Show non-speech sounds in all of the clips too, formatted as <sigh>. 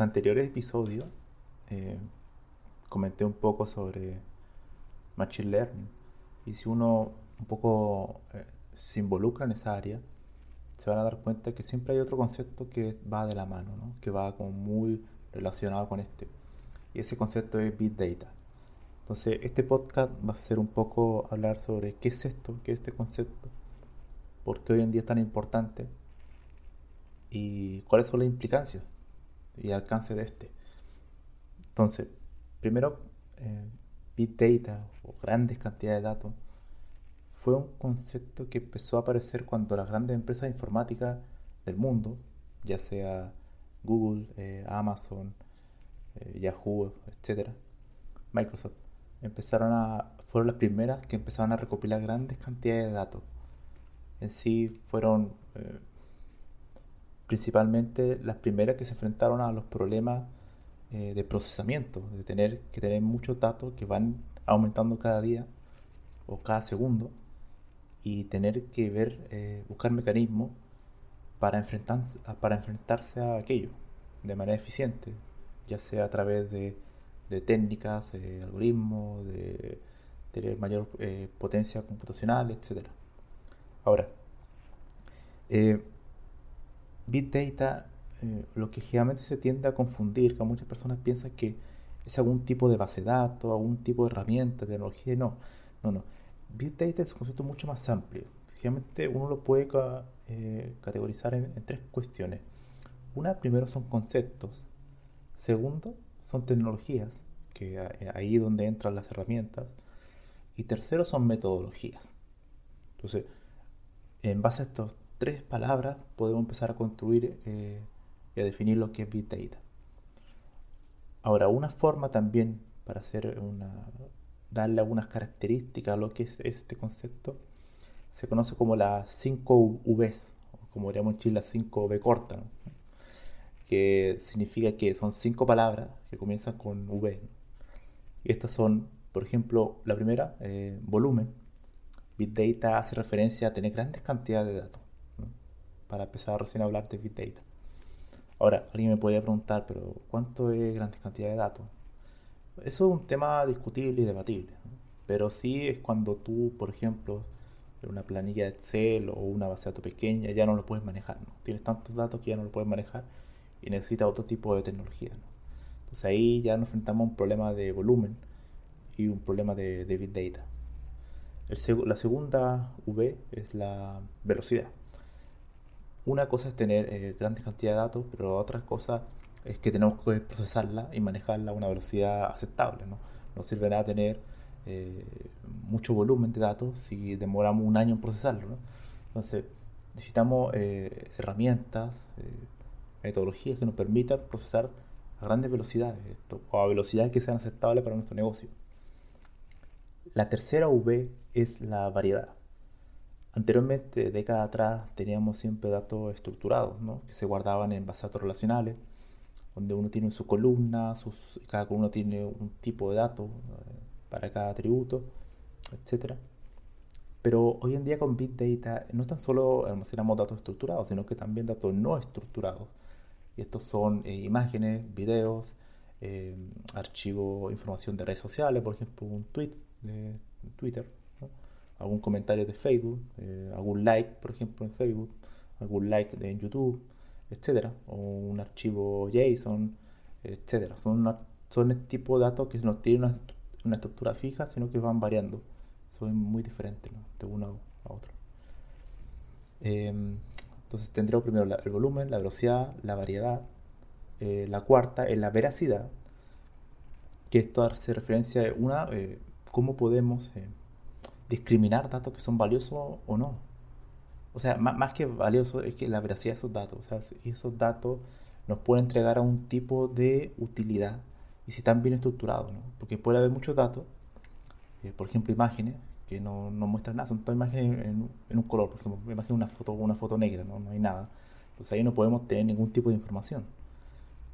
anteriores episodios eh, comenté un poco sobre Machine Learning y si uno un poco eh, se involucra en esa área, se van a dar cuenta que siempre hay otro concepto que va de la mano, ¿no? que va como muy relacionado con este. Y ese concepto es Big Data. Entonces, este podcast va a ser un poco hablar sobre qué es esto, qué es este concepto, por qué hoy en día es tan importante y cuáles son las implicancias y alcance de este. Entonces, primero, eh, Big Data o grandes cantidades de datos fue un concepto que empezó a aparecer cuando las grandes empresas informáticas del mundo, ya sea Google, eh, Amazon, eh, Yahoo, etcétera, Microsoft, empezaron a fueron las primeras que empezaron a recopilar grandes cantidades de datos. En sí fueron principalmente las primeras que se enfrentaron a los problemas eh, de procesamiento, de tener que tener muchos datos que van aumentando cada día o cada segundo y tener que ver, eh, buscar mecanismos para enfrentarse, para enfrentarse a aquello de manera eficiente, ya sea a través de, técnicas, de algoritmos, de tener mayor eh, potencia computacional, etc. Ahora, Big Data, eh, lo que generalmente se tiende a confundir, que muchas personas piensan que es algún tipo de base de datos, algún tipo de herramienta, tecnología, no, no, no. Big Data es un concepto mucho más amplio. Generalmente uno lo puede eh, categorizar en, tres cuestiones. Una, primero son conceptos. Segundo, son tecnologías, que eh, ahí donde entran las herramientas. Y tercero, son metodologías. Entonces, en base a estos tres palabras podemos empezar a construir eh, y a definir lo que es Big Data. Ahora, una forma también para hacer una, darle algunas características a lo que es este concepto se conoce como las 5 Vs, como diríamos en Chile, las 5 V corta, que significa que son cinco palabras que comienzan con V. Y estas son, por ejemplo, la primera, eh, volumen. Big Data hace referencia a tener grandes cantidades de datos para empezar recién a hablar de Big Data. Ahora, alguien me podría preguntar, pero ¿cuánto es grandes cantidades de datos? Eso es un tema discutible y debatible, pero sí es cuando tú, por ejemplo, una planilla de Excel o una base de datos pequeña ya no lo puedes manejar, tienes tantos datos que ya no lo puedes manejar y necesitas otro tipo de tecnología. Entonces ahí ya nos enfrentamos a un problema de volumen y un problema de, Big Data. la segunda V es la velocidad una cosa es tener eh, grandes cantidades de datos, pero otra cosa es que tenemos que procesarla y manejarla a una velocidad aceptable. No, no sirve nada tener eh, mucho volumen de datos si demoramos un año en procesarlo. Entonces, necesitamos eh, herramientas, metodologías que nos permitan procesar a grandes velocidades o a velocidades que sean aceptables para nuestro negocio. La tercera V es la variedad. Anteriormente, décadas atrás, teníamos siempre datos estructurados, ¿no? que se guardaban en bases datos relacionales, donde uno tiene su columna, sus, cada columna tiene un tipo de datos eh, para cada atributo, etc. Pero hoy en día con Big Data no tan solo almacenamos datos estructurados, sino que también datos no estructurados. Y estos son eh, imágenes, videos, eh, archivo, información de redes sociales, por ejemplo, un tweet de Twitter, algún comentario de Facebook, eh, algún like, por ejemplo, en Facebook, algún like en YouTube, etcétera, o un archivo JSON, etcétera. Son, son el tipo de datos que no tienen una, estructura fija, sino que van variando. Son muy diferentes de uno a otro. Em, entonces tendremos primero el volumen, la velocidad, la variedad, eh, la cuarta es la veracidad, que esto hace referencia a una, eh, cómo podemos eh, discriminar datos que son valiosos o no. O sea, más, que valioso es que la veracidad de esos datos, o sea, esos datos nos pueden entregar a un tipo de utilidad y si están bien estructurados, ¿no? Porque puede haber muchos datos, por ejemplo, imágenes que no, no, muestran nada, son todas imágenes en, un color, por ejemplo, imagen una foto, una foto negra, ¿no? no hay nada. Entonces ahí no podemos tener ningún tipo de información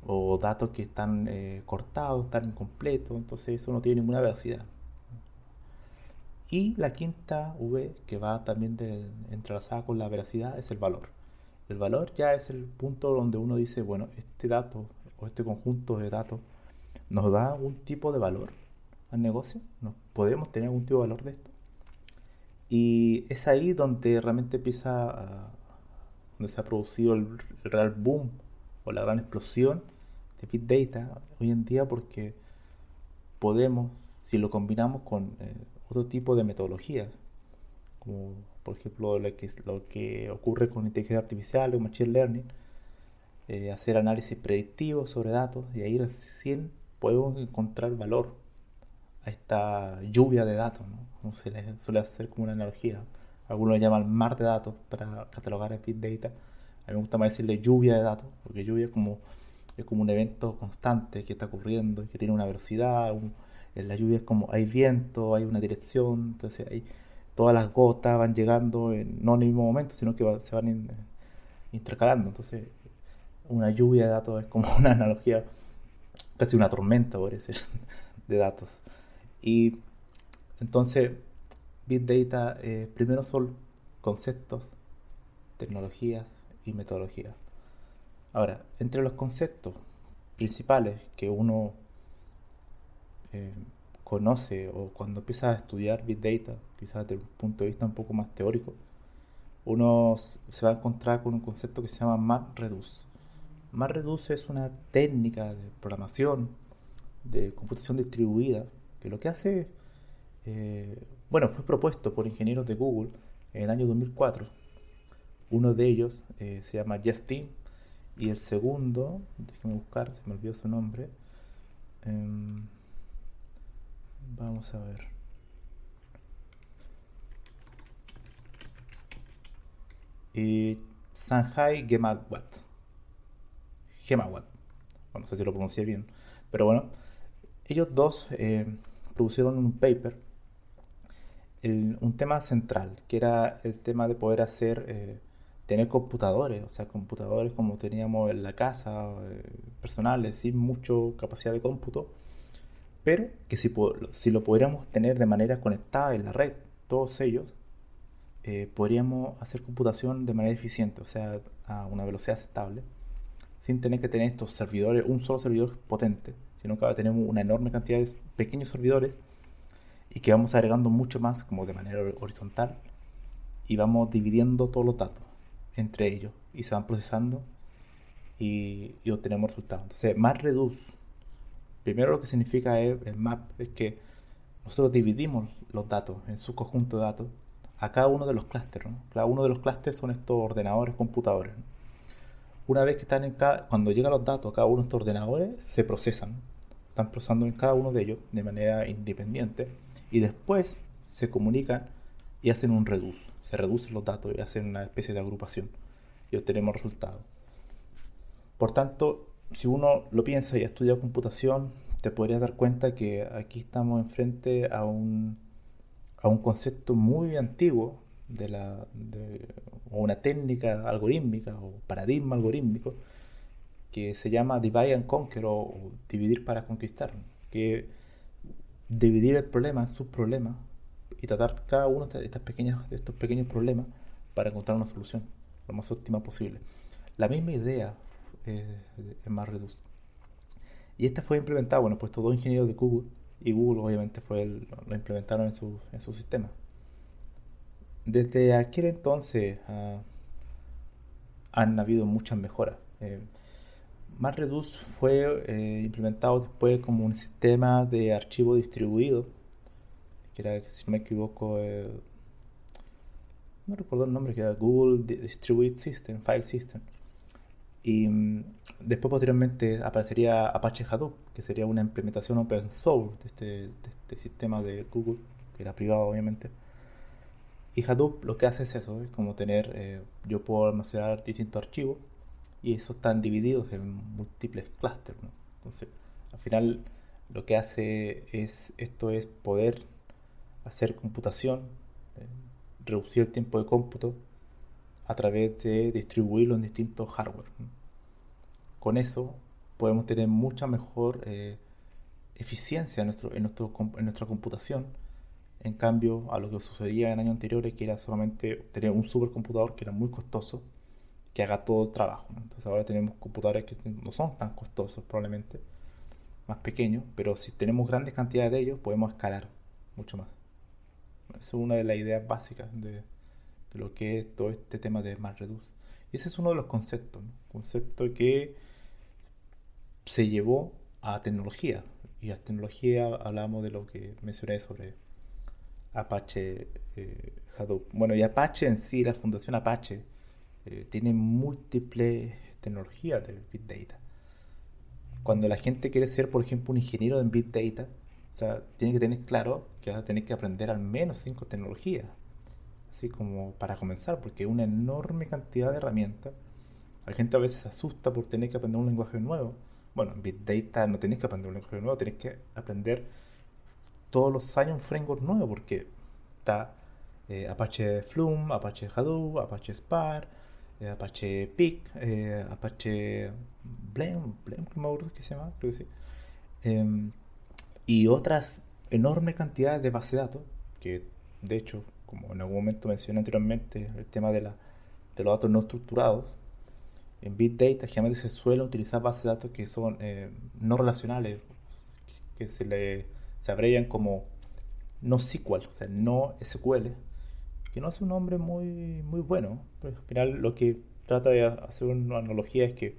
o datos que están eh, cortados, están incompletos, entonces eso no tiene ninguna veracidad. Y la quinta V, que va también de, entrelazada con la veracidad, es el valor. El valor ya es el punto donde uno dice, bueno, este dato o este conjunto de datos nos da algún tipo de valor al negocio, ¿No? podemos tener algún tipo de valor de esto. Y es ahí donde realmente empieza a, donde se ha producido el real boom o la gran explosión de Big Data hoy en día porque podemos, si lo combinamos con eh, otro tipo de metodologías, como por ejemplo lo que, lo que ocurre con inteligencia artificial o machine learning, eh, hacer análisis predictivo sobre datos y ahí recién podemos encontrar valor a esta lluvia de datos, ¿no? como se le suele hacer como una analogía. Algunos le llaman mar de datos para catalogar a Big Data. A mí me gusta más decirle lluvia de datos, porque lluvia es como es como un evento constante que está ocurriendo y que tiene una velocidad. En la lluvia es como hay viento, hay una dirección, entonces hay, todas las gotas van llegando no en el mismo momento, sino que se van intercalando. Entonces, una lluvia de datos es como <laughs> una analogía, casi una tormenta, por decir, <laughs> de datos. Y entonces, Big Data eh, primero son conceptos, tecnologías y metodologías. Ahora, entre los conceptos principales que uno eh, conoce o cuando empieza a estudiar Big Data, quizás desde un punto de vista un poco más teórico, uno se va a encontrar con un concepto que se llama MapReduce. MapReduce es una técnica de programación de computación distribuida que lo que hace, eh, bueno, fue propuesto por ingenieros de Google en el año 2004. Uno de ellos eh, se llama Justin y el segundo, déjenme buscar, se me olvidó su nombre. Em, vamos a ver. Y Sanjay Gemawat. Gemawat. Bueno, no sé si lo pronuncié bien. Pero bueno, ellos dos eh, produjeron un paper. un tema central, que era el tema de poder hacer eh, tener computadores, o sea, computadores como teníamos en la casa, eh, personales, sin mucha capacidad de cómputo, pero que si, si lo pudiéramos tener de manera conectada en la red, todos ellos, eh, podríamos hacer computación de manera eficiente, o sea, a una velocidad estable, sin tener que tener estos servidores, un solo servidor potente, sino que ahora tenemos una enorme cantidad de pequeños servidores y que vamos agregando mucho más como de manera horizontal y vamos dividiendo todos los datos entre ellos y se van procesando y, obtenemos resultados. Entonces, MapReduce, primero lo que significa es, el map es que nosotros dividimos los datos en su conjunto de datos a cada uno de los clústeres. Cada uno de los clústeres son estos ordenadores, computadores. Una vez que están en cada, cuando llegan los datos a cada uno de estos ordenadores, se procesan. Están procesando en cada uno de ellos de manera independiente y después se comunican y hacen un reduce se reducen los datos y hacen una especie de agrupación y obtenemos resultados. Por tanto, si uno lo piensa y ha estudiado computación, te podrías dar cuenta que aquí estamos enfrente a un, a un concepto muy antiguo de la, o una técnica algorítmica o paradigma algorítmico que se llama Divide and Conquer o, dividir para conquistar, que dividir el problema en subproblemas y tratar cada uno de, estas pequeñas, de estos pequeños problemas para encontrar una solución lo más óptima posible. La misma idea eh, es más reducida. Y esta fue implementada, bueno, pues todos ingenieros de Google, y Google obviamente fue el, lo implementaron en su, en su sistema. Desde aquel entonces ah, han habido muchas mejoras. Eh, MapReduce fue eh, implementado después como un sistema de archivo distribuido, que era, si no me equivoco, eh, no recuerdo el nombre, que era Google Distributed System, File System. Y mm, después posteriormente aparecería Apache Hadoop, que sería una implementación open source de este, de este sistema de Google, que era privado obviamente. Y Hadoop lo que hace es eso, es como tener, eh, yo puedo almacenar distintos archivos y esos están divididos en múltiples clústeres. Entonces, al final lo que hace es, esto es poder hacer computación, eh, reducir el tiempo de cómputo a través de distribuirlo en distintos hardware. Con eso podemos tener mucha mejor eh, eficiencia en, nuestro, en, nuestro, en nuestra computación. En cambio, a lo que sucedía en años anteriores, que era solamente tener un supercomputador que era muy costoso, que haga todo el trabajo. Entonces ahora tenemos computadores que no son tan costosos probablemente, más pequeños, pero si tenemos grandes cantidades de ellos podemos escalar mucho más. Esa es una de las ideas básicas de, lo que es todo este tema de MapReduce. Y ese es uno de los conceptos, concepto que se llevó a tecnología. Y a tecnología hablamos de lo que mencioné sobre Apache eh, Hadoop. Bueno, y Apache en sí, la fundación Apache, eh, tiene múltiples tecnologías de Big Data. Cuando la gente quiere ser, por ejemplo, un ingeniero en Big Data, o sea, tiene que tener claro que va a tener que aprender al menos cinco tecnologías, así como para comenzar, porque es una enorme cantidad de herramientas. La gente a veces se asusta por tener que aprender un lenguaje nuevo. Bueno, en Big Data no tenés que aprender un lenguaje nuevo, tenés que aprender todos los años un framework nuevo, porque está eh, Apache Flume, Apache Hadoop, Apache Spark, Apache PIC, eh, Apache Blame, Blame, qué se llama, creo que sí. Em, y otras enormes cantidades de base de datos, que de hecho, como en algún momento mencioné anteriormente, el tema de, la, de los datos no estructurados, en Big Data generalmente se suele utilizar bases de datos que son eh, no relacionales, que se le se abrevian como no SQL, o sea, no SQL, que no es un nombre muy, muy bueno. Pero al final lo que trata de hacer una analogía es que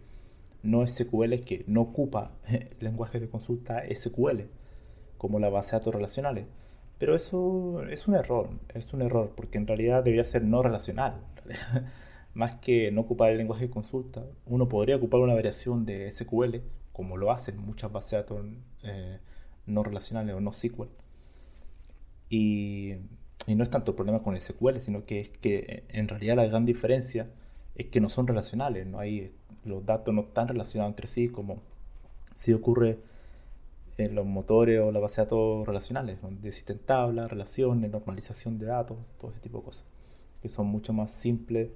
no SQL es que no ocupa <laughs> el lenguaje de consulta SQL como la base de datos relacionales. Pero eso es un error, es un error, porque en realidad debería ser no relacional. Más que no ocupar el lenguaje de consulta, uno podría ocupar una variación de SQL, como lo hacen muchas bases de datos eh, no relacionales o no SQL. Y, y, no es tanto el problema con SQL, sino que es que en realidad la gran diferencia es que no son relacionales, no hay, los datos no están relacionados entre sí como si ocurre en los motores o la base de datos relacionales, donde existen tablas, relaciones, normalización de datos, todo ese tipo de cosas, que son mucho más simples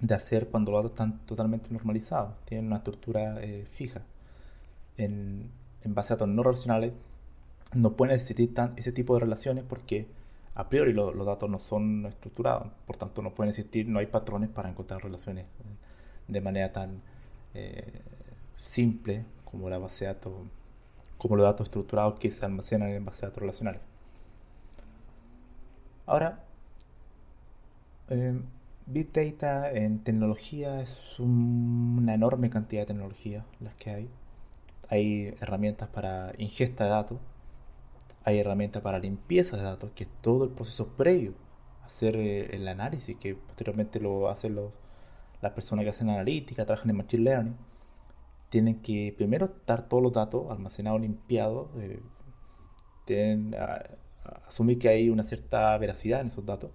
de hacer cuando los datos están totalmente normalizados, tienen una estructura eh, fija. En, en, base a datos no relacionales no pueden existir tan, ese tipo de relaciones porque a priori los datos no son estructurados, por tanto no pueden existir, no hay patrones para encontrar relaciones de manera tan eh, simple como la base de datos como los datos estructurados que se almacenan en bases de datos relacionales. Ahora, eh, Big Data en tecnología es una enorme cantidad de tecnología las que hay. Hay herramientas para ingesta de datos, hay herramientas para limpieza de datos, que es todo el proceso previo hacer eh, el análisis, que posteriormente lo hacen los, las personas que hacen analítica, trabajan en Machine Learning tienen que primero estar todos los datos almacenados, limpiados, eh, asumir que hay una cierta veracidad en esos datos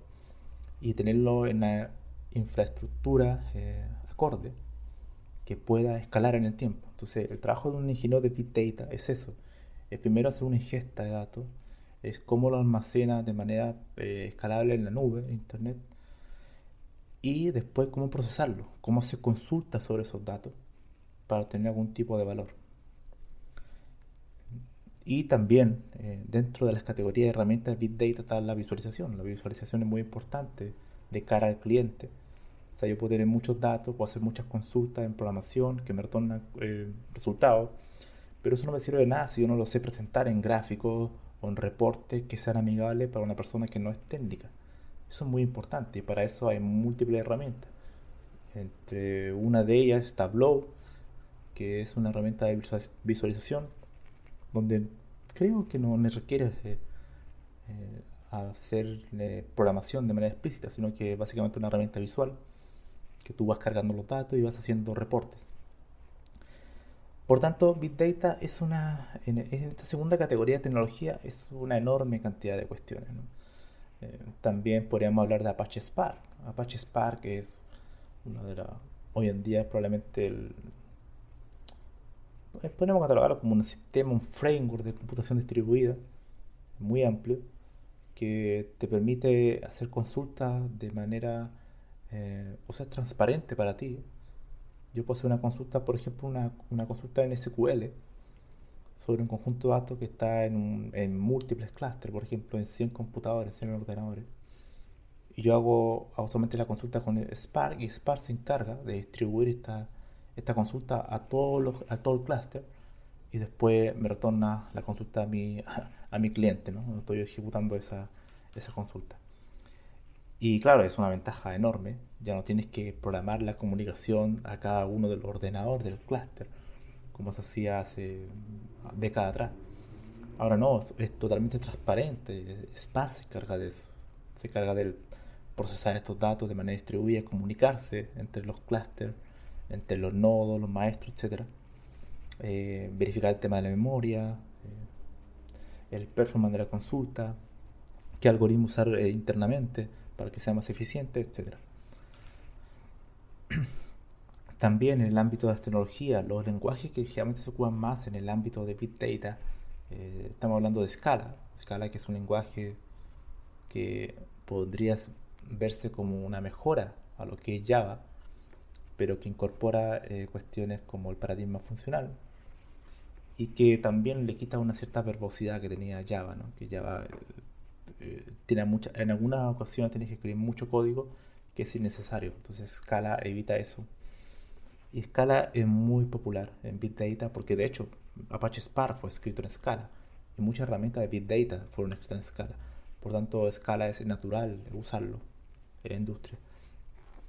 y tenerlo en la infraestructura eh, acorde que pueda escalar en el tiempo. Entonces, el trabajo de un ingeniero de Big Data es eso. Es primero hacer una ingesta de datos, es cómo lo almacena de manera eh, escalable en la nube, en Internet, y después cómo procesarlo, cómo se consulta sobre esos datos para tener algún tipo de valor. Y también eh, dentro de las categorías de herramientas de Big Data está la visualización. La visualización es muy importante de cara al cliente. O sea, yo puedo tener muchos datos, puedo hacer muchas consultas en programación que me retornan eh, resultados, pero eso no me sirve de nada si yo no lo sé presentar en gráficos o en reportes que sean amigables para una persona que no es técnica. Eso es muy importante y para eso hay múltiples herramientas. Entre una de ellas es Tableau, que es una herramienta de visualización donde creo que no me requiere eh, hacer eh, programación de manera explícita, sino que básicamente una herramienta visual que tú vas cargando los datos y vas haciendo reportes. Por tanto, Big Data es una, en, esta segunda categoría de tecnología, es una enorme cantidad de cuestiones. Eh, también podríamos hablar de Apache Spark. Apache Spark es una de las, hoy en día probablemente el, eh, podemos catalogarlo como un sistema, un framework de computación distribuida muy amplio que te permite hacer consultas de manera, eh, o sea, transparente para ti. Yo puedo hacer una consulta, por ejemplo, una, una consulta en SQL sobre un conjunto de datos que está en, en múltiples clústeres, por ejemplo, en 100 computadores, 100 ordenadores. Y yo hago, solamente la consulta con Spark y Spark se encarga de distribuir esta, esta consulta a, todos los, a todo el clúster y después me retorna la consulta a mi, <laughs> a mi cliente, ¿no? Estoy ejecutando esa, esa consulta. Y claro, es una ventaja enorme. Ya no tienes que programar la comunicación a cada uno de los ordenadores del clúster, como se hacía hace décadas atrás. Ahora no, es totalmente transparente. Spark se encarga de eso. Se encarga de procesar estos datos de manera distribuida, comunicarse entre los clústeres entre los nodos, los maestros, etc. Eh, verificar el tema de la memoria, eh, el performance de la consulta, qué algoritmo usar eh, internamente para que sea más eficiente, etc. <clears throat> También en el ámbito de las tecnologías, los lenguajes que generalmente se ocupan más en el ámbito de Big Data, estamos hablando de Scala. Scala que es un lenguaje que podría verse como una mejora a lo que es Java, pero que incorpora eh, cuestiones como el paradigma funcional y que también le quita una cierta verbosidad que tenía Java, ¿no? que Java eh, tiene mucha, en algunas ocasiones tienes que escribir mucho código que es innecesario, entonces Scala evita eso. Y Scala es muy popular en Big Data porque de hecho Apache Spark fue escrito en Scala y muchas herramientas de Big Data fueron escritas en Scala. Por tanto, Scala es natural usarlo en la industria.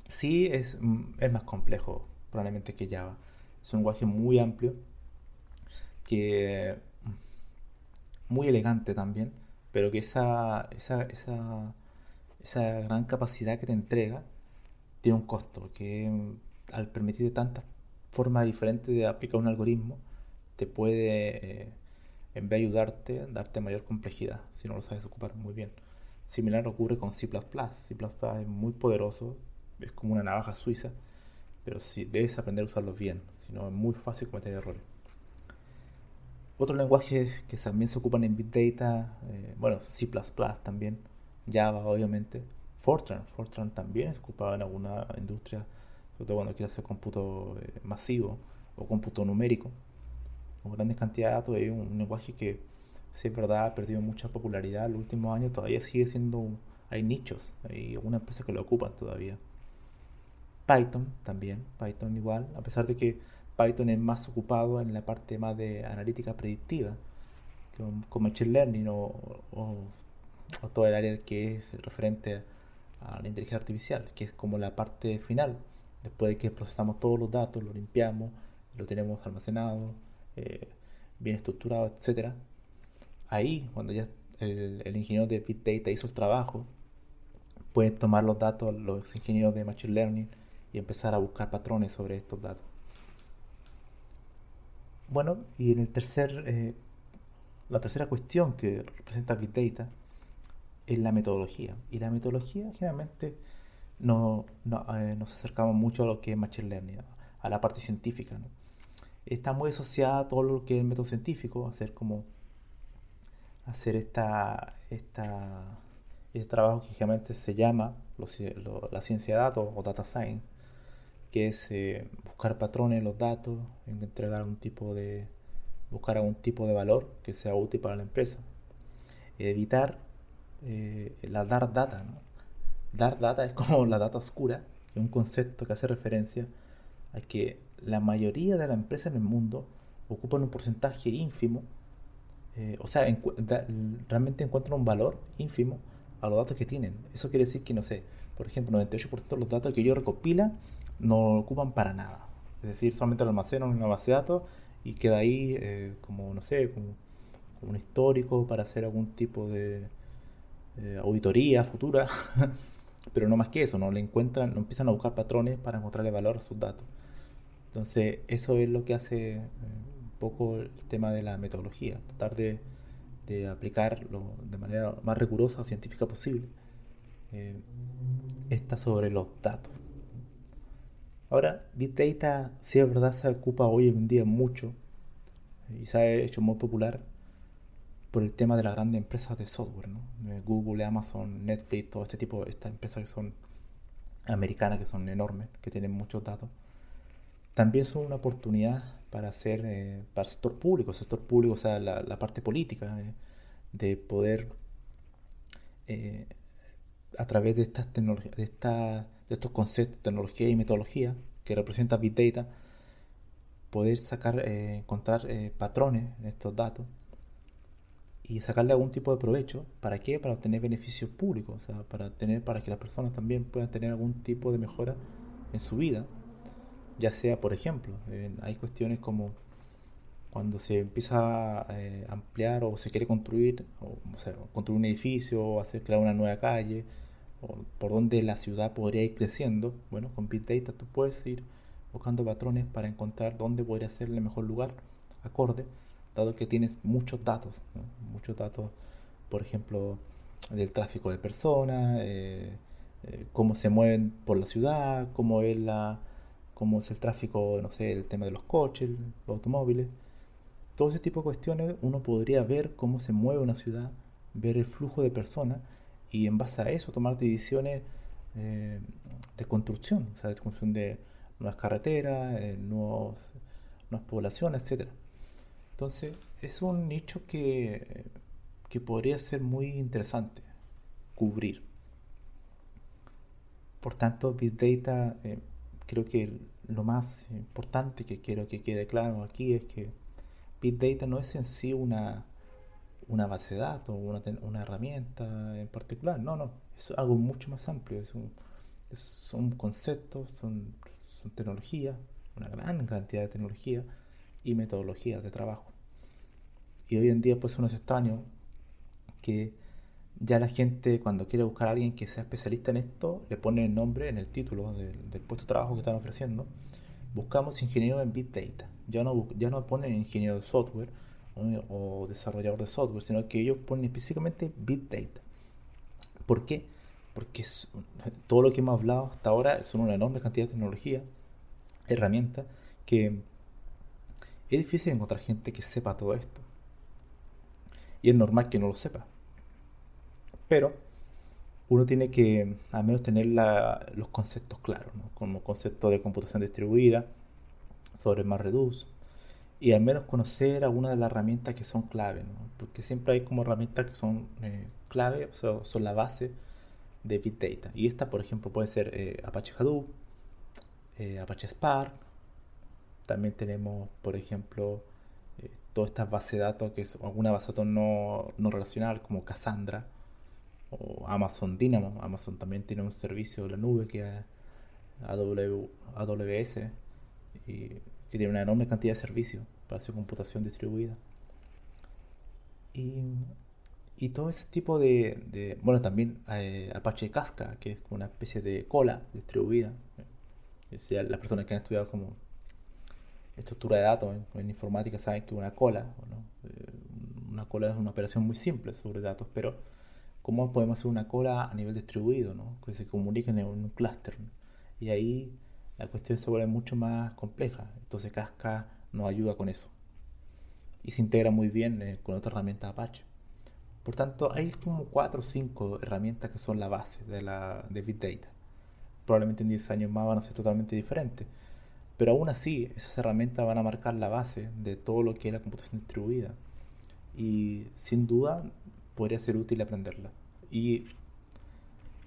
Sí es, mm, es más complejo probablemente que Java. Es un lenguaje muy amplio, que mm, muy elegante también, pero que esa, esa, esa, esa gran capacidad que te entrega tiene un costo, que al permitir tantas formas diferentes de aplicar un algoritmo, te puede, eh, en vez de ayudarte, darte mayor complejidad, si no lo sabes ocupar muy bien. Similar ocurre con C++. C++ es muy poderoso, es como una navaja suiza, pero si debes aprender a usarlos bien, si no es muy fácil cometer errores. Otros lenguajes que también se ocupan en Big Data, eh, bueno, C++ también, Java obviamente, Fortran, Fortran también es ocupado en alguna industria, sobre todo cuando quieres hacer cómputo eh, masivo o cómputo numérico, con grandes cantidades de datos, es un, lenguaje que, si es verdad, ha perdido mucha popularidad en los últimos años, todavía sigue siendo, hay nichos, hay algunas empresas que lo ocupan todavía. Python también, Python igual, a pesar de que Python es más ocupado en la parte más de analítica predictiva, con, Machine Learning o, o, todo el área que es referente a la inteligencia artificial, que es como la parte final, después de que procesamos todos los datos, lo limpiamos, lo tenemos almacenado, eh, bien estructurado, etc. Ahí, cuando ya el, el ingeniero de Big Data hizo el trabajo, puede tomar los datos, los ingenieros de Machine Learning, y empezar a buscar patrones sobre estos datos. Bueno, y en el tercer, eh, la tercera cuestión que representa Big Data es la metodología. Y la metodología generalmente no, eh, nos acercamos mucho a lo que es Machine Learning, a la parte científica. Está muy asociada a todo lo que es el método científico, hacer como hacer esta, esta, este trabajo que generalmente se llama la ciencia de datos o data science que es eh, buscar patrones en los datos, entregar un tipo de, buscar algún tipo de valor que sea útil para la empresa. Evitar eh, la dark data. ¿no? Dark data es como la data oscura, que es un concepto que hace referencia a que la mayoría de las empresas en el mundo ocupan un porcentaje ínfimo, eh, o sea, realmente encuentran un valor ínfimo a los datos que tienen. Eso quiere decir que, no sé, por ejemplo, 98% de los datos que ellos recopilan no lo ocupan para nada. Es decir, solamente lo almacenan en una base de datos y queda ahí eh, como, no sé, como, un histórico para hacer algún tipo de auditoría futura. <laughs> Pero no más que eso, no le encuentran, no empiezan a buscar patrones para encontrarle valor a sus datos. Entonces, eso es lo que hace eh, un poco el tema de la metodología, tratar de, de aplicarlo de manera más rigurosa, científica posible, eh, está sobre los datos. Ahora, Big Data, si es verdad, se ocupa hoy en día mucho y se ha hecho muy popular por el tema de las grandes empresas de software, ¿no? Eh, Google, Amazon, Netflix, todo este tipo, de estas empresas que son americanas, que son enormes, que tienen muchos datos, también son una oportunidad para hacer, eh, para el sector público, sector público, o sea, la, parte política, eh, de poder, a través de estas tecnologías, de, esta, de estos conceptos, tecnología y metodología que representa Big Data, poder sacar, encontrar patrones en estos datos y sacarle algún tipo de provecho. ¿Para qué? Para obtener beneficios públicos, o sea, para, tener, para que las personas también puedan tener algún tipo de mejora en su vida. Ya sea, por ejemplo, hay cuestiones como cuando se empieza a eh, ampliar o se quiere construir, o, sea, construir un edificio, o hacer crear una nueva calle, por donde la ciudad podría ir creciendo, bueno, con Big Data tú puedes ir buscando patrones para encontrar dónde podría ser el mejor lugar acorde dado que tienes muchos datos, muchos datos, por ejemplo, del tráfico de personas, eh, eh, cómo se mueven por la ciudad, cómo es, la, cómo es el tráfico, no sé, el tema de los coches, los automóviles. Todo ese tipo de cuestiones uno podría ver cómo se mueve una ciudad, ver el flujo de personas y en base a eso tomar decisiones eh, de construcción, o sea, de construcción de nuevas carreteras, nuevos, nuevas poblaciones, etcétera. Entonces, es un nicho que, que podría ser muy interesante cubrir. Por tanto, Big Data, eh, creo que lo más importante que quiero que quede claro aquí es que Big Data no es en sí una, una base de datos, una, una herramienta en particular, no, no, es algo mucho más amplio, es un, son conceptos, son, son tecnologías, una gran cantidad de tecnología y metodologías de trabajo. Y hoy en día pues uno es extraño que ya la gente cuando quiere buscar a alguien que sea especialista en esto, le pone el nombre en el título del, puesto de trabajo que están ofreciendo. Buscamos ingeniero en Big Data. Ya no, ya no ponen ingeniero de software o, desarrollador de software, sino que ellos ponen específicamente Big Data. ¿Por qué? Porque <laughs> todo lo que hemos hablado hasta ahora son una enorme cantidad de tecnología, herramientas, que es difícil encontrar gente que sepa todo esto. Y es normal que no lo sepa. Pero uno tiene que al menos tener los conceptos claros, como concepto de computación distribuida, sobre MapReduce, y al menos conocer algunas de las herramientas que son clave, porque siempre hay como herramientas que son eh, clave, o sea, son la base de Big Data. Y esta, por ejemplo, puede ser eh, Apache Hadoop, eh, Apache Spark, también tenemos, por ejemplo, todas estas bases de datos, que es alguna base de datos no, no relacional, como Cassandra o Amazon Dynamo. Amazon también tiene un servicio de la nube que es AWS que tiene una enorme cantidad de servicios para hacer computación distribuida. Y, y todo ese tipo de, bueno, también eh, Apache Casca, que es una especie de cola distribuida. Es las personas que han estudiado como estructura de datos en, informática saben que una cola, eh, una cola es una operación muy simple sobre datos, pero ¿cómo podemos hacer una cola a nivel distribuido, ¿no? que se comuniquen en un clúster? Y ahí la cuestión se vuelve mucho más compleja. Entonces Casca nos ayuda con eso. Y se integra muy bien eh, con otra herramienta Apache. Por tanto, hay como cuatro o cinco herramientas que son la base de, la, de Big Data. probablemente en 10 años más van a ser totalmente diferentes. Pero aún así, esas herramientas van a marcar la base de todo lo que es la computación distribuida. Y sin duda podría ser útil aprenderla. Y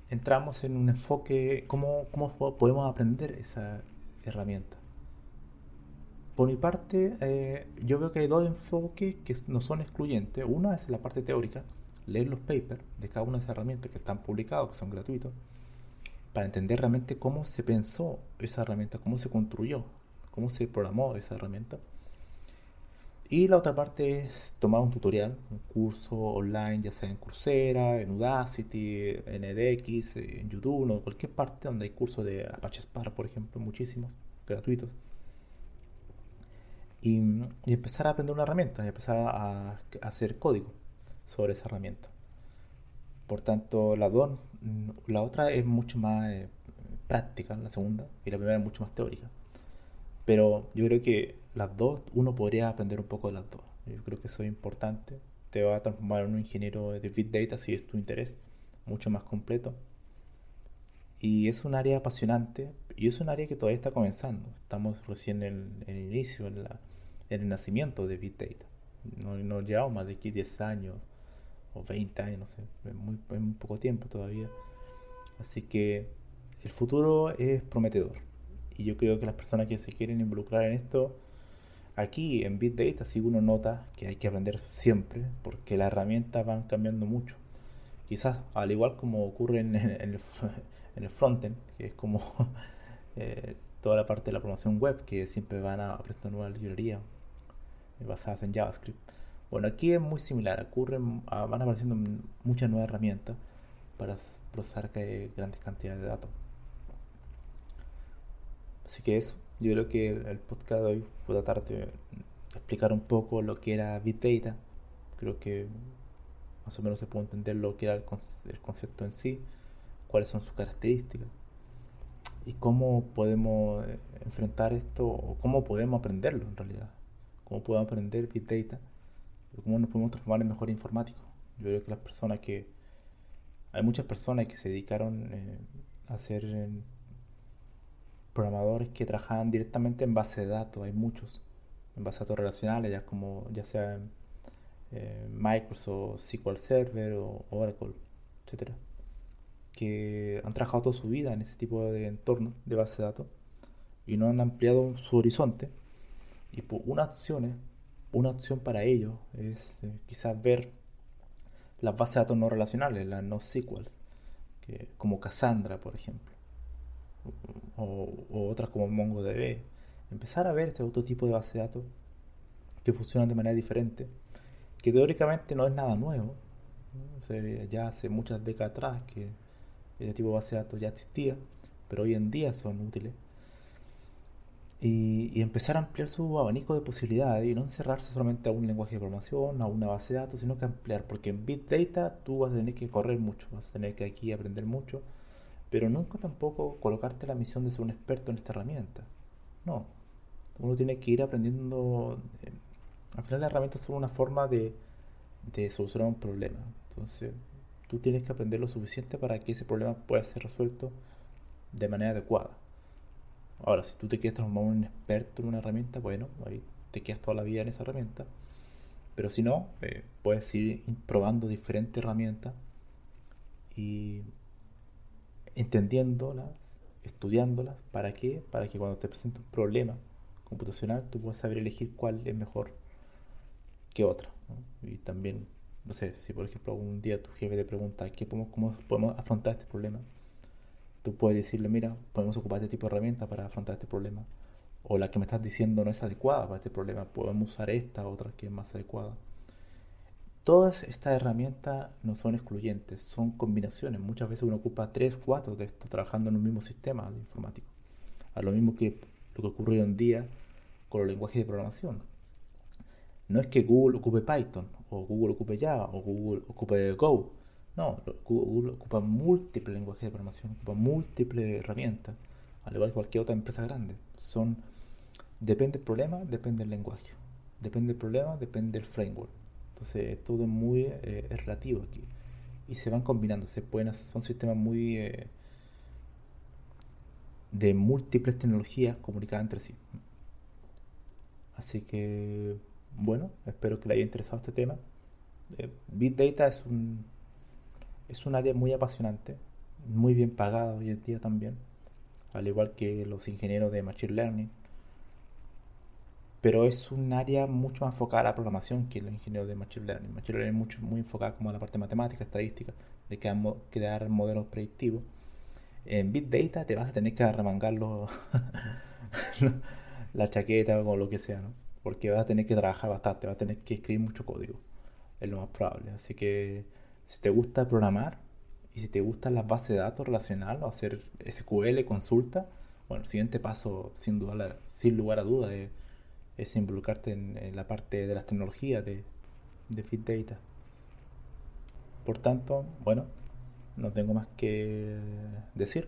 entramos en un enfoque, ¿cómo, cómo podemos aprender esa herramienta? Por mi parte, eh, yo veo que hay dos enfoques que no son excluyentes. Una es la parte teórica, leer los papers de cada una de esas herramientas que están publicados, que son gratuitos, para entender realmente cómo se pensó esa herramienta, cómo se construyó, cómo se programó esa herramienta. Y la otra parte es tomar un tutorial, un curso online, ya sea en Coursera, en Udacity, en edX, en YouTube, o cualquier parte donde hay cursos de Apache Spark, por ejemplo, muchísimos, gratuitos y, empezar a aprender una herramienta, y empezar a, hacer código sobre esa herramienta. Por tanto, la, mm, la otra es mucho más eh, práctica, la segunda, y la primera es mucho más teórica. Pero yo creo que las dos, uno podría aprender un poco de las dos. Yo creo que eso es importante. Te va a transformar en un ingeniero de Big Data si es tu interés, mucho más completo. Y es un área apasionante y es un área que todavía está comenzando. Estamos recién en, en el inicio, en la, el nacimiento de Big Data. No, no llevamos más de aquí 10 años o 20 años, no sé, es muy, muy poco tiempo todavía. Así que el futuro es prometedor. Y yo creo que las personas que se quieren involucrar en esto, aquí en Big Data, sí uno nota que hay que aprender siempre, porque las herramientas van cambiando mucho. Quizás, al igual como ocurre en, el, en el frontend, que es como <laughs> eh, toda la parte de la programación web, que siempre van a prestar nuevas librerías basadas en JavaScript. Bueno, aquí es muy similar, ocurren, ah, van apareciendo muchas nuevas herramientas para procesar grandes cantidades de datos. Así que eso, yo creo que el podcast de hoy fue tratar de explicar un poco lo que era Big Data. Creo que más o menos se puede entender lo que era el, concepto en sí, cuáles son sus características y cómo podemos eh, enfrentar esto o cómo podemos aprenderlo en realidad cómo podemos aprender Big Data, cómo nos podemos transformar en mejor informático. Yo creo que las personas que... Hay muchas personas que se dedicaron eh, a ser eh, programadores que trabajaban directamente en base de datos, hay muchos, en base de datos relacionales, ya, como, ya sea eh, Microsoft, SQL Server o Oracle, etcétera, que han trabajado toda su vida en ese tipo de entorno de base de datos y no han ampliado su horizonte. Y una opción, una opción para ello es eh, quizás ver las bases de datos no relacionales, las no SQLs, como Cassandra, por ejemplo, o, otras como MongoDB. Empezar a ver este otro tipo de bases de datos que funcionan de manera diferente, que teóricamente no es nada nuevo. ya hace muchas décadas atrás que este tipo de base de datos ya existía, pero hoy en día son útiles y, empezar a ampliar su abanico de posibilidades y no encerrarse solamente a un lenguaje de programación, a una base de datos, sino que ampliar, porque en Big Data tú vas a tener que correr mucho, vas a tener que aquí aprender mucho, pero nunca tampoco colocarte la misión de ser un experto en esta herramienta. No, uno tiene que ir aprendiendo, eh, al final las herramientas son una forma de, de solucionar un problema, entonces tú tienes que aprender lo suficiente para que ese problema pueda ser resuelto de manera adecuada. Ahora, si tú te quieres transformar en un experto en una herramienta, bueno, ahí te quedas toda la vida en esa herramienta. Pero si no, eh, puedes ir probando diferentes herramientas y entendiéndolas, estudiándolas. ¿Para qué? Para que cuando te presente un problema computacional tú puedas saber elegir cuál es mejor que otra. Y también, no sé, si por ejemplo un día tu jefe te pregunta ¿qué podemos, cómo podemos afrontar este problema, tú puedes decirle, mira, podemos ocupar este tipo de herramienta para afrontar este problema. O la que me estás diciendo no es adecuada para este problema, podemos usar esta, otra que es más adecuada. Todas estas herramientas no son excluyentes, son combinaciones. Muchas veces uno ocupa tres, cuatro de esto trabajando en un mismo sistema informático. A lo mismo que lo que ocurre hoy en día con los lenguajes de programación. No es que Google ocupe Python, o Google ocupe Java, o Google ocupe Go. No, Google ocupa múltiples lenguajes de programación, ocupa múltiples herramientas, al igual que cualquier otra empresa grande. Son, depende del problema, depende del lenguaje. Depende del problema, depende del framework. Entonces, todo es muy eh, relativo aquí. Y se van combinando, se pueden, son sistemas muy, eh, de múltiples tecnologías comunicadas entre sí. Así que, bueno, espero que le haya interesado este tema. Eh, Big Data es un, es un área muy apasionante, muy bien pagada hoy en día también, al igual que los ingenieros de Machine Learning. Pero es un área mucho más enfocada a la programación que los ingenieros de Machine Learning. Machine Learning es mucho, muy enfocada como a la parte matemática, estadística, de crear, modelos predictivos. En Big Data te vas a tener que arremangar <laughs> la chaqueta o lo que sea, ¿no? Porque vas a tener que trabajar bastante, vas a tener que escribir mucho código, es lo más probable. Así que si te gusta programar y si te gustan las bases de datos relacionales o hacer SQL, consulta, bueno, el siguiente paso, sin, duda, sin lugar a duda, es, involucrarte en, la parte de las tecnologías de, de Data. Por tanto, bueno, no tengo más que decir,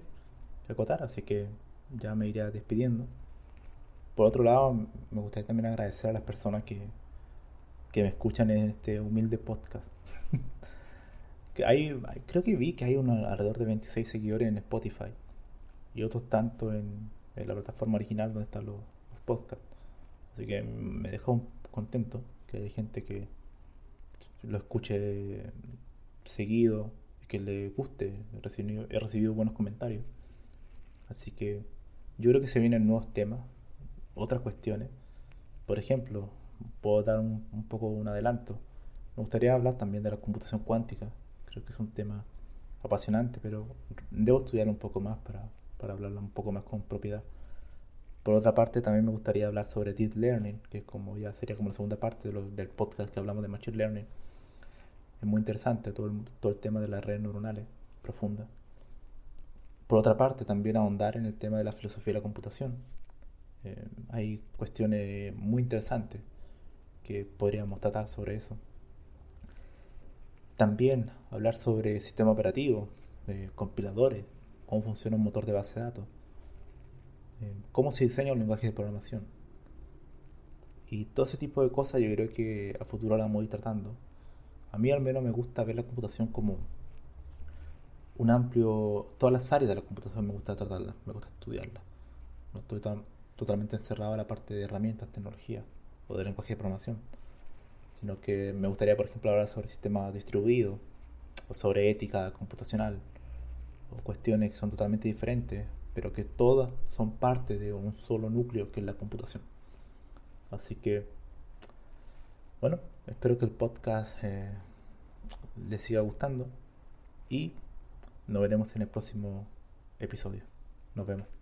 que acotar, así que ya me iré despidiendo. Por otro lado, me gustaría también agradecer a las personas que, que me escuchan en este humilde podcast. <laughs> que hay, creo que vi que hay alrededor de 26 seguidores en Spotify y otros tantos en, la plataforma original donde están los, podcasts. Así que me deja contento que hay gente que lo escuche seguido que le guste. He recibido, buenos comentarios. Así que yo creo que se vienen nuevos temas otras cuestiones. Por ejemplo, puedo dar un, poco un adelanto. Me gustaría hablar también de la computación cuántica. Creo que es un tema apasionante, pero debo estudiarlo un poco más para, para hablarlo un poco más con propiedad. Por otra parte, también me gustaría hablar sobre Deep Learning, que como ya sería como la segunda parte del podcast que hablamos de Machine Learning. Es muy interesante todo el, todo el tema de las redes neuronales profundas. Por otra parte, también ahondar en el tema de la filosofía de la computación, eh, hay cuestiones muy interesantes que podríamos tratar sobre eso. También hablar sobre sistema operativo, eh, compiladores, cómo funciona un motor de base de datos, cómo se diseña un lenguaje de programación. Y todo ese tipo de cosas yo creo que a futuro la vamos a ir tratando. A mí al menos me gusta ver la computación como un amplio... Todas las áreas de la computación me gusta tratarlas, me gusta estudiarlas. No estoy tan totalmente encerrado en la parte de herramientas, tecnología o de lenguaje de programación, sino que me gustaría, por ejemplo, hablar sobre sistemas distribuidos o sobre ética computacional o cuestiones que son totalmente diferentes, pero que todas son parte de un solo núcleo que es la computación. Así que, bueno, espero que el podcast eh, les siga gustando y nos veremos en el próximo episodio. Nos vemos.